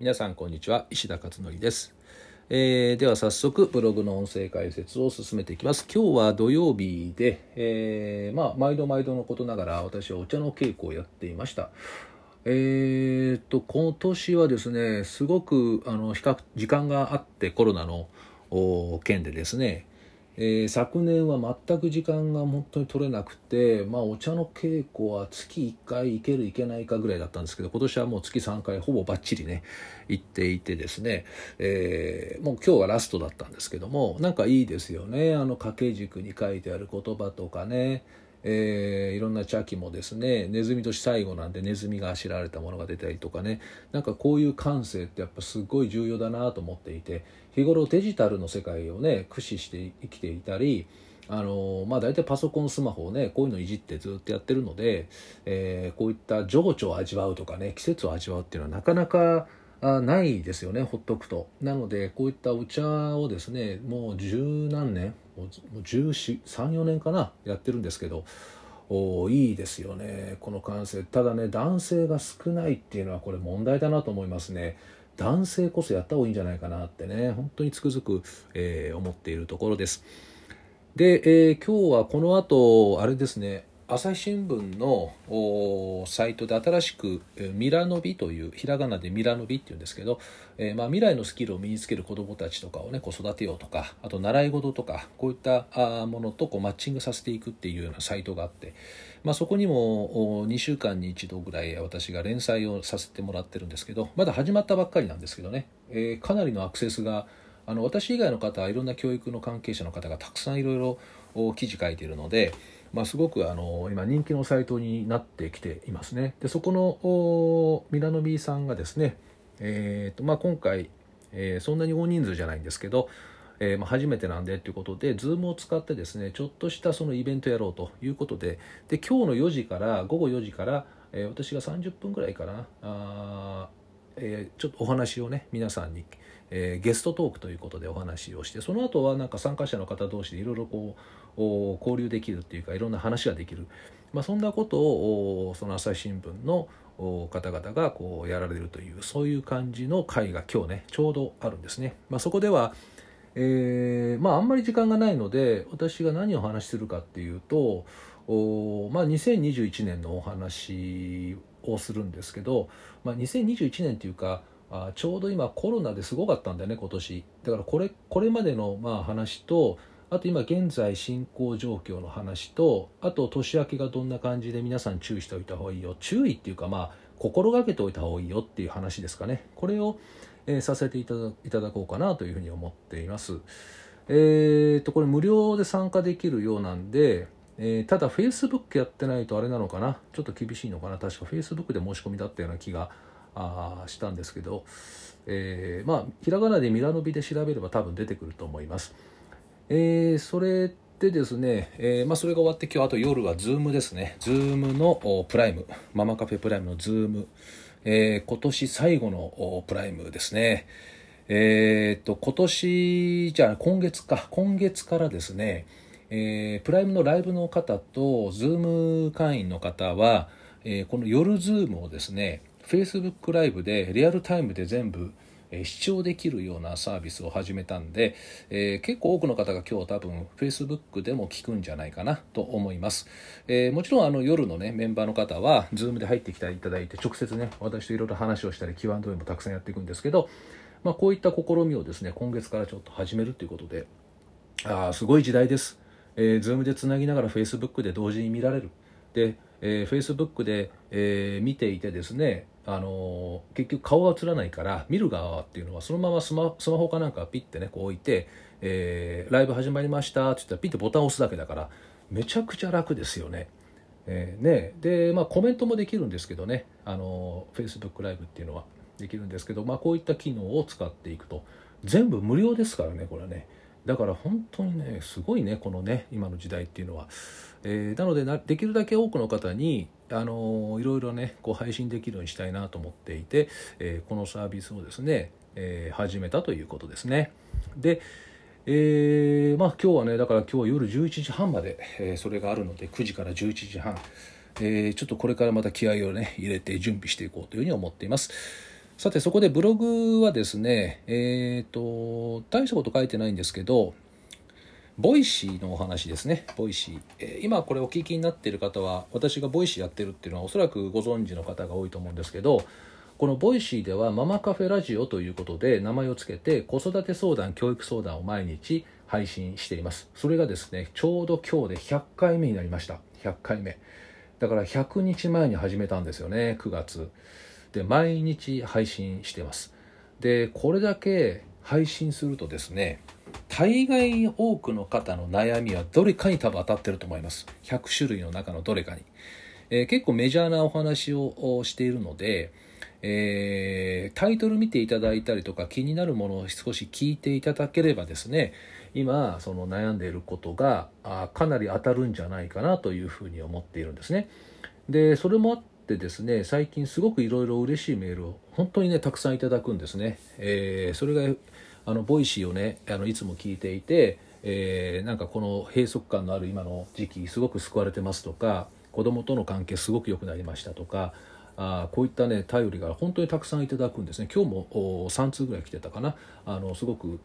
皆さんこんにちは石田勝則です、えーでは早速ブログの音声解説を進めていきます。今日は土曜日で、えーまあ毎度毎度のことながら私はお茶の稽古をやっていました。えー、と今年はですねすごくあの比較時間があってコロナの件でですねえー昨年は全く時間が本当に取れなくて、まあ、お茶の稽古は月1回行ける行けないかぐらいだったんですけど今年はもう月3回ほぼばっちりね行っていてですね、えーもう今日はラストだったんですけどもなんかいいですよね。あの掛け軸に書いてある言葉とかね。えーいろんな茶器もですねネズミ年最後なんでネズミがあしらわれたものが出たりとかね。なんかこういう感性ってやっぱすごい重要だなと思っていて日頃デジタルの世界をね駆使して生きていたりあのまあ大体パソコンスマホをねこういうのいじってずっとやってるので、えーこういった情緒を味わうとかね季節を味わうっていうのはなかなかないですよねほっとくと。なのでこういったお茶をですねもう十何年もう1434年かなやってるんですけどおいいですよねこの感性。ただね男性が少ないっていうのはこれ問題だなと思いますね。男性こそやった方がいいんじゃないかなってね本当につくづく、えー思っているところです。で、えー今日はこの後あれですね朝日新聞のサイトで新しく「ミラノビ」というひらがなで「ミラノビ」っていうんですけど、えーまあ、未来のスキルを身につける子どもたちとかをねこう育てようとかあと習い事とかこういったものとこうマッチングさせていくっていうようなサイトがあって、まあ、そこにも2週間に1度ぐらい私が連載をさせてもらってるんですけどまだ始まったばっかりなんですけどね、えーかなりのアクセスがあの私以外の方はいろんな教育の関係者の方がたくさんいろいろ記事書いているので、まあ、すごくあの今人気のサイトになってきていますね。でそこのミラノビーさんがですね、えーとまあ、今回、えーそんなに大人数じゃないんですけど、えーまあ、初めてなんでということで Zoom を使ってですねちょっとしたそのイベントやろうということでで今日の4時から午後4時から、えー私が30分ぐらいかなあえーちょっとお話をね皆さんに、えーゲストトークということでお話をしてその後はなんか参加者の方同士でいろいろこう交流できるっていうかいろんな話ができる、まあ、そんなことをその朝日新聞の方々がこうやられるというそういう感じの会が今日ねちょうどあるんですね。まあ、そこではえーまああんまり時間がないので私が何をお話しするかっていうとお、まあ、2021年のお話をするんですけど、まあ、2021年っていうかあちょうど今コロナですごかったんだよね今年。だからこれこれまでのまあ話とあと今現在進行状況の話とあと年明けがどんな感じで皆さん注意しておいた方がいいよ。注意っていうかまあ心がけておいた方がいいよっていう話ですかね。これを、えーさせていただこうかなというふうに思っています。えー、とこれ無料で参加できるようなんで、えーただ Facebook やってないとあれなのかな？ちょっと厳しいのかな？確か Facebook で申し込みだったような気があしたんですけど、えーまあひらがなでミラノビで調べれば多分出てくると思います。えーそれでですね、えーまあ、それが終わって今日あと夜は Zoom ですね。Zoom のプライム。ママカフェプライムの Zoom、えー今年最後のプライムですね。えーっと今年じゃあ今月か。今月からですね、えープライムのライブの方と Zoom 会員の方は、えーこの夜 Zoom をですね Facebook ライブでリアルタイムで全部視聴できるようなサービスを始めたんで、えー結構多くの方が今日多分 Facebook でも聞くんじゃないかなと思います、えーもちろんあの夜のねメンバーの方は Zoom で入ってきていただいて直接ね私といろいろ話をしたり Q&A もたくさんやっていくんですけど、まあ、こういった試みをですね今月からちょっと始めるということであーすごい時代です、えー、Zoom でつなぎながら Facebook で同時に見られる。で、えー、Facebook で、えー見ていてですねあのー結局顔が映らないから見る側っていうのはそのままスマスマホかなんかピッてねこう置いて、えーライブ始まりましたって言ったらピッてボタンを押すだけだからめちゃくちゃ楽ですよね。えーねでまあコメントもできるんですけどねあの Facebook ライブっていうのは。できるんですけど、まあ、こういった機能を使っていくと。全部無料ですからねこれはね。だから本当にねすごいねこのね今の時代っていうのは、えーなのでできるだけ多くの方にあのいろいろねこう配信できるようにしたいなと思っていて、えーこのサービスをですね、えー始めたということですね。でえーまあ今日はねだから今日は夜11時半まで、えーそれがあるので9時から11時半、えーちょっとこれからまた気合をね入れて準備していこうというふうに思っています。さてそこでブログはですねえっ、ー、と大したこと書いてないんですけど Voicy のお話ですね。 Voicy、えー、今これお聞きになっている方は私が Voicy やってるっていうのはおそらくご存知の方が多いと思うんですけどこの Voicy ではママカフェラジオということで名前を付けて子育て相談教育相談を毎日配信しています。それがですねちょうど今日で100回目になりました。100回目。だから100日前に始めたんですよね9月。で毎日配信してます。でこれだけ配信するとですね大概多くの方の悩みはどれかに多分当たってると思います。100種類の中のどれかに、えー、結構メジャーなお話をしているので、えー、タイトル見ていただいたりとか気になるものを少し聞いていただければですね今その悩んでいることがあかなり当たるんじゃないかなというふうに思っているんですね。でそれもあってですね最近すごくいろいろ嬉しいメールを本当にねたくさんいただくんですね、えー、それがあの Voicy をねあのいつも聞いていて、えー、なんかこの閉塞感のある今の時期すごく救われてますとか子供との関係すごく良くなりましたとかあこういったね便りが本当にたくさんいただくんですね。今日も3通ぐらい来てたかな。あのすごく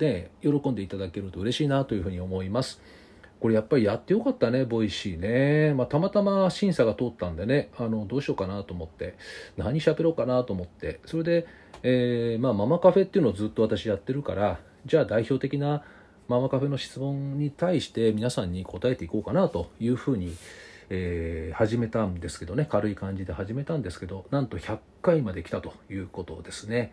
ね喜んでいただけると嬉しいなというふうに思います。これやっぱりやってよかったね、 Voicy ね。まあ、たまたま審査が通ったんでね、あの、どうしようかなと思って、何喋ろうかなと思って、それで、えー、まあ、ママカフェっていうのをずっと私やってるから、じゃあ代表的なママカフェの質問に対して皆さんに答えていこうかなというふうに、えー、始めたんですけどね、軽い感じで始めたんですけど、なんと100回まで来たということですね。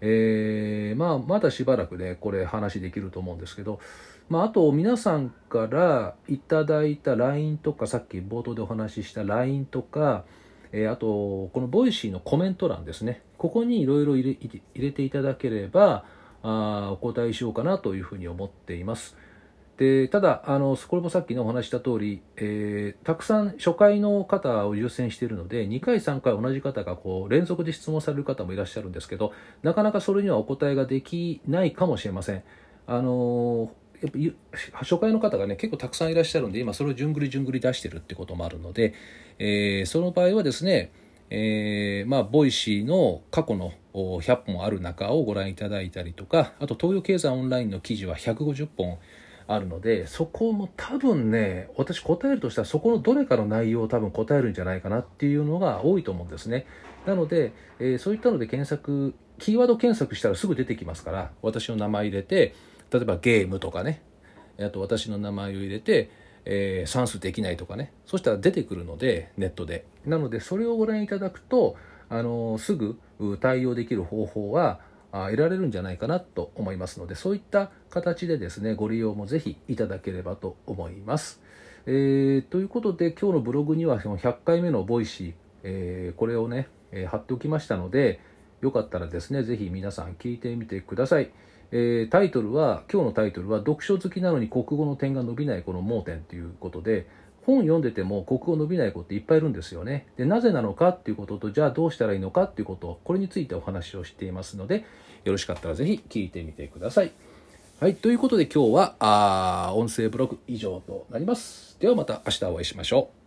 えー、まあ、まだしばらくね、これ話できると思うんですけど、まあ、あと皆さんからいただいた LINE とかさっき冒頭でお話しした LINE とか、えー、あとこの Voicy のコメント欄ですね。ここにいろいろ入れていただければあお答えしようかなというふうに思っています。でただあのこれもさっきのお話した通り、えー、たくさん初回の方を優先しているので2回3回同じ方がこう連続で質問される方もいらっしゃるんですけどなかなかそれにはお答えができないかもしれません。あのやっぱ初回の方がね結構たくさんいらっしゃるんで今それを順繰り順繰り出しているってこともあるので、えー、その場合はですね、えー、まあ Voicy の過去の100本ある中をご覧いただいたりとかあと東洋経済オンラインの記事は150本あるのでそこも多分ね私答えるとしたらそこのどれかの内容を多分答えるんじゃないかなっていうのが多いと思うんですね。なので、えー、そういったので検索キーワード検索したらすぐ出てきますから私の名前入れて例えばゲームとかねあと私の名前を入れて、えー、算数できないとかねそしたら出てくるのでネットで。なのでそれをご覧いただくとあのすぐ対応できる方法は得られるんじゃないかなと思いますのでそういった形でですねご利用もぜひいただければと思います。えー、ということで今日のブログにはその100回目の Voicy、えー、これをね、えー、貼っておきましたのでよかったらですねぜひ皆さん聞いてみてください。え、タイトルは今日のタイトルは読書好きなのに国語の点が伸びないこの盲点ということで本読んでても国語伸びない子っていっぱいいるんですよね。でなぜなのかっていうこととじゃあどうしたらいいのかっていうことこれについてお話をしていますのでよろしかったらぜひ聞いてみてください。はいということで今日はあ音声ブログ以上となります。ではまた明日お会いしましょう。